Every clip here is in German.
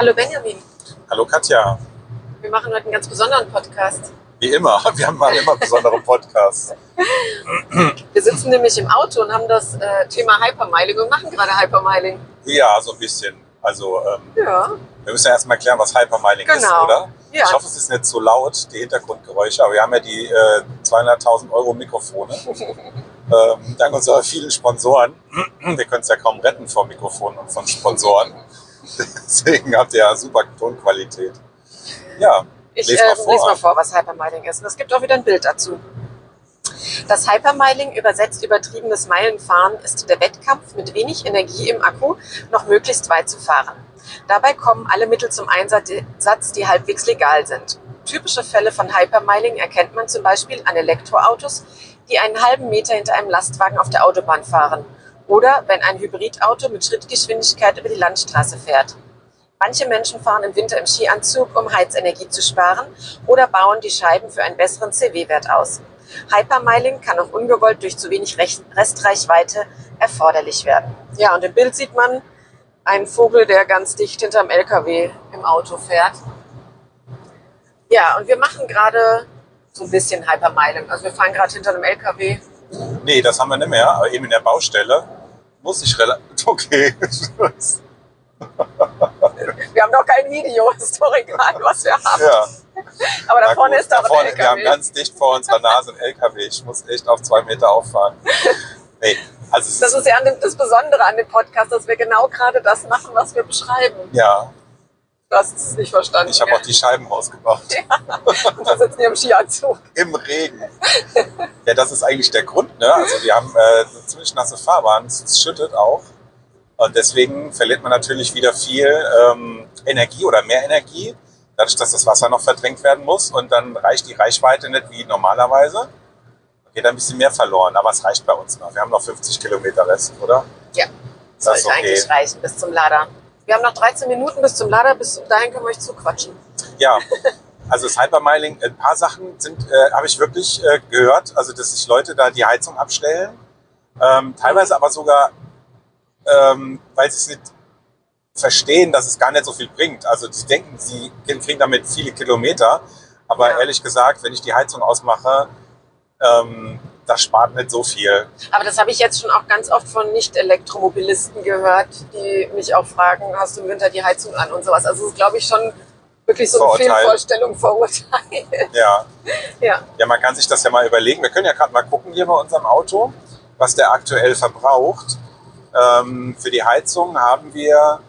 Hallo Benjamin, Hallo Katja. wir machen heute einen ganz besonderen Podcast. Wie immer, wir haben mal immer besondere Podcasts. Wir sitzen nämlich im Auto und haben das äh, Thema Hypermiling und machen gerade Hypermiling. Ja, so ein bisschen. Also ähm, Ja, wir müssen ja erstmal klären, was Hypermiling ist, Genau. oder? Ja. Ich hoffe, es ist nicht so laut, die Hintergrundgeräusche, aber wir haben ja die äh, 200.000 Euro Mikrofone. ähm, dank unserer vielen Sponsoren. Wir können es ja kaum retten vor Mikrofonen und von Sponsoren. Deswegen habt ihr ja super Tonqualität. Ja, ich les äh, mal vor. lese mal vor, was Hypermiling ist. Und es gibt auch wieder ein Bild dazu. Das Hypermiling, übersetzt übertriebenes Meilenfahren, ist der Wettkampf mit wenig Energie im Akku, noch möglichst weit zu fahren. Dabei kommen alle Mittel zum Einsatz, die halbwegs legal sind. Typische Fälle von Hypermiling erkennt man zum Beispiel an Elektroautos, die einen halben Meter hinter einem Lastwagen auf der Autobahn fahren. Oder wenn ein Hybridauto mit Schrittgeschwindigkeit über die Landstraße fährt. Manche Menschen fahren im Winter im Skianzug, um Heizenergie zu sparen oder bauen die Scheiben für einen besseren CW-Wert aus. Hypermiling kann auch ungewollt durch zu wenig Rest- Restreichweite erforderlich werden. Ja, und im Bild sieht man einen Vogel, der ganz dicht hinterm LKW im Auto fährt. Ja, und wir machen gerade so ein bisschen Hypermiling. Also wir fahren gerade hinter einem LKW. Nee, das haben wir nicht mehr, aber eben in der Baustelle muss ich relativ. Okay. Wir haben noch kein Video, ist doch egal, was wir haben. ja. Aber da Na vorne gut, ist da vorne, der Wir haben LKW. ganz dicht vor unserer Nase einen LKW. Ich muss echt auf zwei Meter auffahren. Nee, also Das ist ja dem, das Besondere an dem Podcast, dass wir genau gerade das machen, was wir beschreiben. ja, Du hast es nicht verstanden. ich habe auch die Scheiben ausgebaut. Und wir sitzen hier im Skianzug. Im Regen. Ja, das ist eigentlich der Grund. Ne? Also wir haben äh, eine ziemlich nasse Fahrbahn, es schüttet auch. Und deswegen verliert man natürlich wieder viel ähm, Energie oder mehr Energie, dadurch, dass das Wasser noch verdrängt werden muss. Und dann reicht die Reichweite nicht wie normalerweise. Geht ein bisschen mehr verloren, aber es reicht bei uns noch. Wir haben noch 50 Kilometer Rest, oder? Ja, Das sollte okay. eigentlich reichen bis zum Lader. Wir haben noch 13 Minuten bis zum Lader, bis dahin können wir euch zuquatschen. Ja, also das Hypermiling, ein paar Sachen sind, äh, habe ich wirklich äh, gehört, also dass sich Leute da die Heizung abstellen, ähm, teilweise aber sogar, ähm, weil sie es nicht verstehen, dass es gar nicht so viel bringt. Also sie denken, sie kriegen damit viele Kilometer, aber Ja. ehrlich gesagt, wenn ich die Heizung ausmache, ähm, das spart nicht so viel. Aber das habe ich jetzt schon auch ganz oft von Nicht-Elektromobilisten gehört, die mich auch fragen, hast du im Winter die Heizung an und sowas. Also es ist, glaube ich, schon wirklich so eine. Fehlvorstellung, Vorurteil. Ja. ja. Ja, man kann sich das ja mal überlegen. Wir können ja gerade mal gucken hier bei unserem Auto, was der aktuell verbraucht. Ähm, für die Heizung haben wir,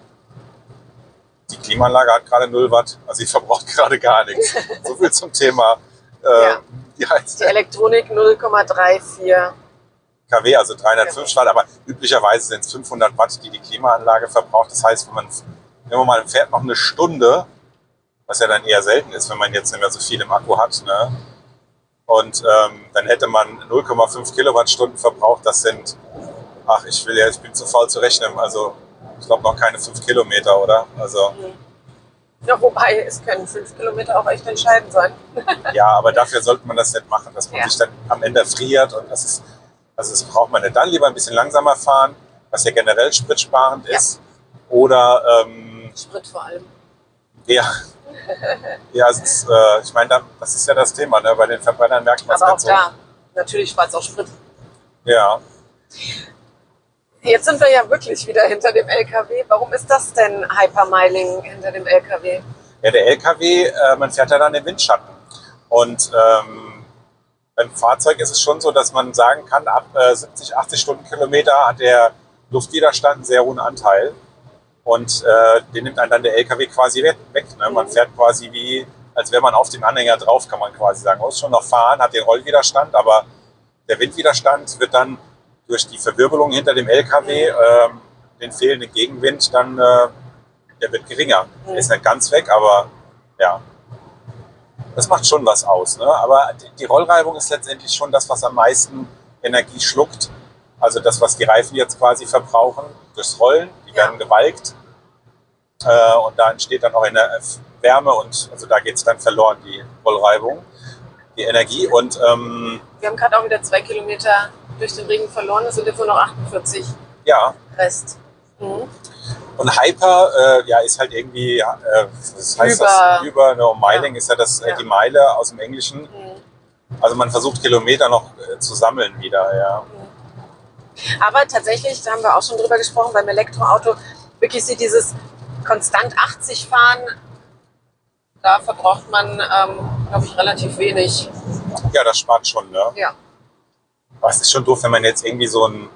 die Klimaanlage hat gerade 0 Watt, also sie verbraucht gerade gar nichts. So viel zum Thema äh, Ja. Die Die Heizung. Elektronik 0,34. kW, also 305 Watt, aber üblicherweise sind es 500 Watt, die die Klimaanlage verbraucht. Das heißt, wenn man, wenn man mal fährt noch eine Stunde, was ja dann eher selten ist, wenn man jetzt nicht mehr so viel im Akku hat, ne? Und ähm, dann hätte man 0,5 Kilowattstunden verbraucht. Das sind, ach, ich will ja, ich bin zu faul zu rechnen. Also ich glaube noch keine 5 Kilometer, oder? Also Ja, wobei, es können fünf Kilometer auch echt entscheidend sein. ja, aber dafür sollte man das nicht machen, dass man Ja. sich dann am Ende friert und das ist, also das braucht man nicht. Dann lieber ein bisschen langsamer fahren, was ja generell spritsparend Ja. ist. Oder ähm, Sprit vor allem. ja, ja, ist, äh, ich meine, da- das ist ja das Thema. Ne? Bei den Verbrennern merkt man es Aber auch nicht so. da, natürlich spart es auch Sprit. Ja, Jetzt sind wir ja wirklich wieder hinter dem LKW. Warum ist das denn Hypermiling hinter dem LKW? Ja, der LKW, äh, man fährt ja dann im Windschatten. Und ähm, beim Fahrzeug ist es schon so, dass man sagen kann, ab äh, 70, 80 Stundenkilometer hat der Luftwiderstand einen sehr hohen Anteil. Und äh, den nimmt einen dann der LKW quasi weg. ne? Man Mhm. fährt quasi wie, als wäre man auf dem Anhänger drauf, kann man quasi sagen. Muss schon noch fahren, hat den Rollwiderstand, aber der Windwiderstand wird dann durch die Verwirbelung hinter dem LKW, ähm, den fehlenden Gegenwind, dann äh, der wird geringer. Mhm. Ist nicht ganz weg, aber ja. Das macht schon was aus. Ne? Aber die- Rollreibung ist letztendlich schon das, was am meisten Energie schluckt. Also das, was die Reifen jetzt quasi verbrauchen durchs Rollen. Die Ja. werden gewalkt. Äh, und da entsteht dann auch eine Wärme und also da geht es dann verloren, die Rollreibung, die Energie. Und ähm, Wir haben gerade auch wieder zwei Kilometer durch den Regen verloren. Es sind jetzt nur noch 48 ja, Rest. Mhm. Und Hyper, äh, ja, ist halt irgendwie, ja, äh, was heißt Über. das? Über, ne, Miling ist ja das, äh, Ja. die Meile aus dem Englischen. Mhm. Also man versucht Kilometer noch äh, zu sammeln wieder, ja. Aber tatsächlich, da haben wir auch schon drüber gesprochen, beim Elektroauto, wirklich sie dieses konstant 80 fahren, da verbraucht man, ähm, glaube ich, relativ wenig. Ja, das spart schon, ne? Ja. Aber es ist schon doof, wenn man jetzt irgendwie so ein,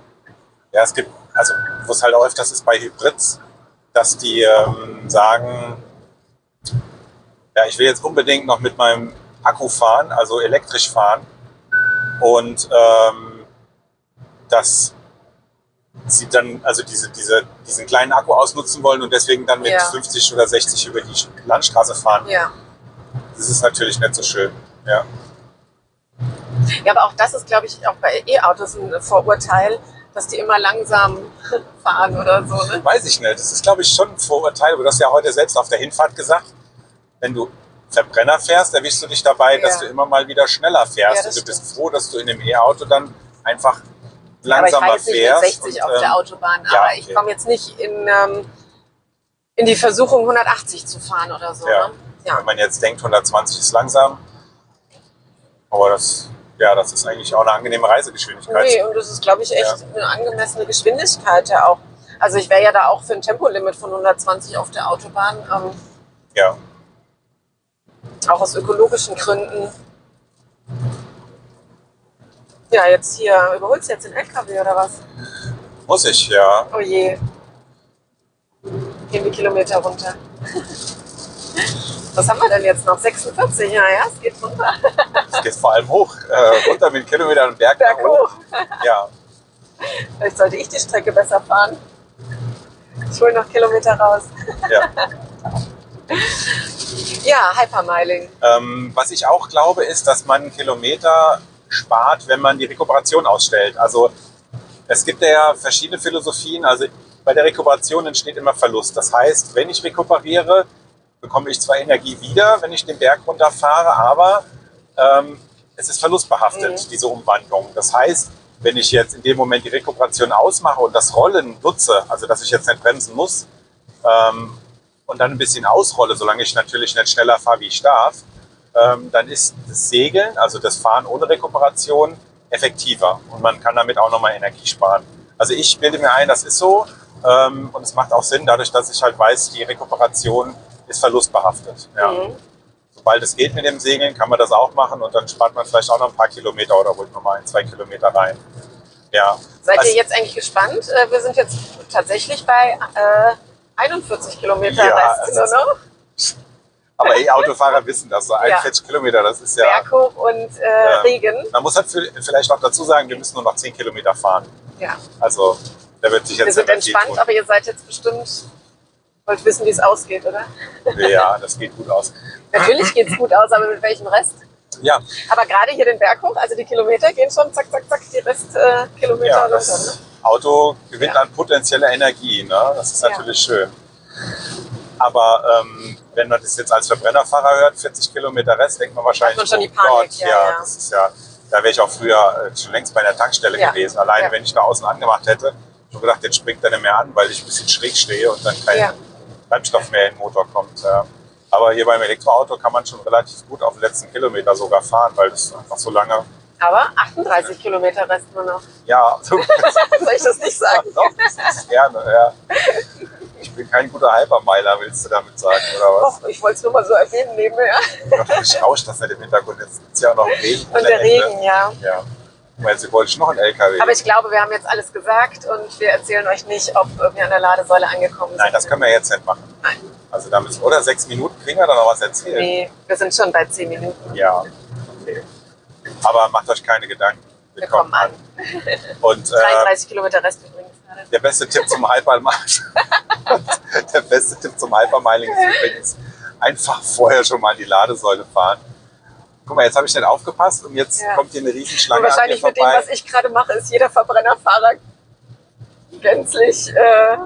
ja, es gibt, also wo es halt öfters ist bei Hybrids, dass die ähm, sagen, ja, ich will jetzt unbedingt noch mit meinem Akku fahren, also elektrisch fahren. Und ähm, dass sie dann also diese, diese, diesen kleinen Akku ausnutzen wollen und deswegen dann mit Ja. 50 oder 60 über die Landstraße fahren. Ja. Das ist natürlich nicht so schön. Ja. Ja, aber auch das ist, glaube ich, auch bei E-Autos ein Vorurteil, dass die immer langsam fahren oder so. Ne? Weiß ich nicht. Das ist, glaube ich, schon ein Vorurteil. Du hast ja heute selbst auf der Hinfahrt gesagt, wenn du Verbrenner fährst, erwischst du dich dabei, dass Ja. du immer mal wieder schneller fährst. Ja, und du bist stimmt. froh, dass du in dem E-Auto dann einfach aber ich langsamer jetzt nicht mit fährst. 60 und, auf der ähm, Autobahn, ja, aber ich okay. komme jetzt nicht in, ähm, in die Versuchung, 180 zu fahren oder so. Ja. Ne? ja. Wenn man jetzt denkt, 120 ist langsam. Aber das, ja, das ist eigentlich auch eine angenehme Reisegeschwindigkeit. Nee, und das ist, glaube ich, echt eine angemessene Geschwindigkeit ja auch. Also ich wäre ja da auch für ein Tempolimit von 120 auf der Autobahn, ähm, Ja. auch aus ökologischen Gründen. Ja, jetzt hier, überholst du jetzt den LKW oder was? Muss ich, ja. Oh je. Gehen die Kilometer runter. Was haben wir denn jetzt noch? 46, ja, ja, es geht runter. Geht vor allem hoch. Äh, runter mit Kilometern und Berg, Berg hoch. Ja. Vielleicht sollte ich die Strecke besser fahren. Ich hole noch Kilometer raus. ja. Ja, Hypermiling. Ähm, was ich auch glaube, ist, dass man Kilometer spart, wenn man die Rekuperation ausstellt. Also es gibt ja verschiedene Philosophien. Also bei der Rekuperation entsteht immer Verlust. Das heißt, wenn ich rekuperiere, bekomme ich zwar Energie wieder, wenn ich den Berg runterfahre, aber ähm, es ist verlustbehaftet, Mhm. diese Umwandlung. Das heißt, wenn ich jetzt in dem Moment die Rekuperation ausmache und das Rollen nutze, also dass ich jetzt nicht bremsen muss, ähm, und dann ein bisschen ausrolle, solange ich natürlich nicht schneller fahre, wie ich darf, ähm, dann ist das Segeln, also das Fahren ohne Rekuperation, effektiver und man kann damit auch nochmal Energie sparen. Also ich bilde mir ein, das ist so ähm, und es macht auch Sinn, dadurch, dass ich halt weiß, die Rekuperation ist verlustbehaftet. Ja. Mhm. Sobald es geht mit dem Segeln, kann man das auch machen und dann spart man vielleicht auch noch ein paar Kilometer oder holt nochmal ein, zwei Kilometer rein. Ja. Seid Also- ihr jetzt eigentlich gespannt? Äh, Wir sind jetzt tatsächlich bei äh, 41 Kilometer Ja, Rest noch. Aber E-Autofahrer wissen das, so 41 Kilometer, das ist ja... Berg hoch und äh, Ja. Regen. Man muss halt für- vielleicht auch dazu sagen, wir müssen nur noch 10 Kilometer fahren. Ja. Also da wird sich Wir jetzt sind nicht mehr viel entspannt, aber ihr seid jetzt bestimmt, wollt wissen, wie es ausgeht, oder? Ja, das geht gut aus. Natürlich geht es gut aus, aber mit welchem Rest? Ja, Aber gerade hier den Berg hoch, also die Kilometer gehen schon zack, zack, zack, die Restkilometer äh, ja runter. das Ne? Auto gewinnt Ja. an potenzieller Energie. Ne? Das ist Ja. natürlich schön. Aber ähm, wenn man das jetzt als Verbrennerfahrer hört, 40 Kilometer Rest, denkt man wahrscheinlich, Hat man schon die oh Gott, Panik, ja, ja, ja. das ist ja, da wäre ich auch früher äh, schon längst bei der Tankstelle Ja. gewesen. Alleine Ja. wenn ich da außen angemacht hätte, schon gedacht, jetzt springt er nicht mehr an, weil ich ein bisschen schräg stehe und dann kein Ja. Treibstoff mehr in den Motor kommt. Aber hier beim Elektroauto kann man schon relativ gut auf den letzten Kilometer sogar fahren, weil das einfach so lange, Aber 38 Kilometer Rest nur noch. ja, so Soll ich das nicht sagen? Doch, das gerne, ja. Ich bin kein guter Hypermiler, willst du damit sagen, oder was? Och, ich wollte es nur mal so erwähnen nebenher. Ich rauscht das nicht im Hintergrund. Jetzt ist ja auch noch Regen. Und der Regen, ja. Ja. Weil sie wollte ich noch einen LKW. Aber ich glaube, wir haben jetzt alles gesagt und wir erzählen euch nicht, ob wir an der Ladesäule angekommen sind. Nein, das können wir jetzt nicht machen. Nein. Also da müssen, oder sechs Minuten kriegen wir dann noch was erzählen. Nee, wir sind schon bei 10 Minuten. Ja, okay. Aber macht euch keine Gedanken. Wir kommen an. Und äh, 33 Kilometer Rest übrigens. gerade. der beste Tipp zum Hypermiling, der beste Tipp zum Hypermiling ist übrigens einfach vorher schon mal an die Ladesäule fahren. Guck mal, jetzt habe ich nicht aufgepasst und jetzt Ja. kommt hier eine Und Riesenschlange an mir wahrscheinlich mit dem, vorbei. was ich gerade mache, ist jeder Verbrennerfahrer gänzlich, äh,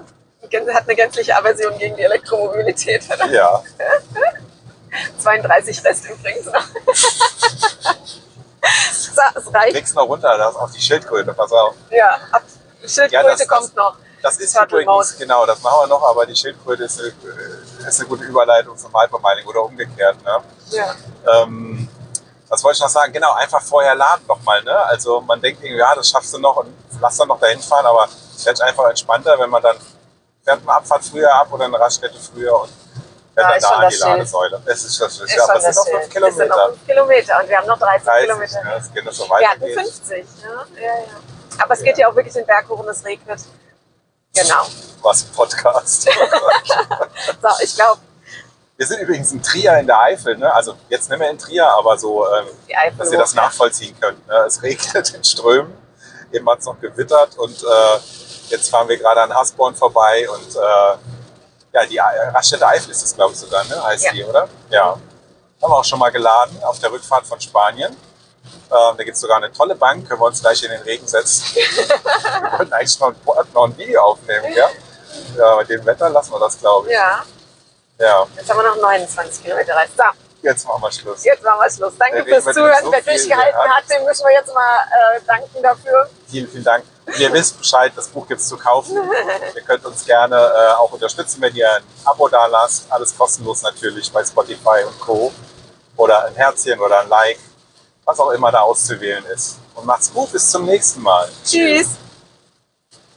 hat eine gänzliche Aversion gegen die Elektromobilität. ja, 32 Rest übrigens noch. so, es reicht. kriegst noch runter, da ist auch die Schildkröte, pass auf. Ja, ab Schildkröte Ja, das- kommt noch. Das ist Turtle übrigens, Mode. genau, das machen wir noch, aber die Schildkröte ist eine, ist eine gute Überleitung zum Hypermining oder umgekehrt. Ne? Ja. Ähm, was wollte ich noch sagen? Genau, einfach vorher laden nochmal. Ne? Also man denkt irgendwie, ja, das schaffst du noch und lass dann noch dahin fahren, aber es wird einfach entspannter, wenn man dann fährt eine Abfahrt früher ab oder eine Raststätte früher und fährt Da dann ist da an das die. Ladesäule. Das ist das. Ist Ja, schon das sind noch fünf Es sind noch Kilometer. fünf Kilometer und wir haben noch 30 30, Kilometer. ne? Das geht noch so Wir weiter. hatten geht. 50. Ja, ja, ja. Aber es geht ja auch wirklich den Berg hoch und es regnet. Genau. Was ein Podcast. So, ich glaube, Wir sind übrigens in Trier in der Eifel. Ne? Also jetzt nicht mehr in Trier, aber so, ähm, dass ihr das nachvollziehen könnt. Ne? Es regnet in Strömen. Eben hat es noch gewittert und äh, jetzt fahren wir gerade an Hasborn vorbei und äh, ja, die E- Raststätte Eifel ist es, glaube ich, sogar, ne? heißt Ja. die, oder? Ja. Haben wir auch schon mal geladen auf der Rückfahrt von Spanien. Ähm, da gibt es sogar eine tolle Bank, können wir uns gleich in den Regen setzen. wir wollten eigentlich noch, ein- noch ein Video aufnehmen, ja? Ja, bei dem Wetter lassen wir das, glaube ich. Ja, Ja, jetzt haben wir noch 29 Kilometer reist. So, jetzt machen wir Schluss. jetzt machen wir Schluss. Danke fürs Zuhören. so Wer durchgehalten hat, dem müssen wir jetzt mal äh, danken dafür. Vielen, vielen Dank. Und ihr wisst Bescheid, das Buch gibt es zu kaufen. ihr könnt uns gerne äh, auch unterstützen, wenn ihr ein Abo da lasst. Alles kostenlos natürlich bei Spotify und Co. Oder ein Herzchen oder ein Like, was auch immer da auszuwählen ist. Und macht's gut, bis zum nächsten Mal. Tschüss.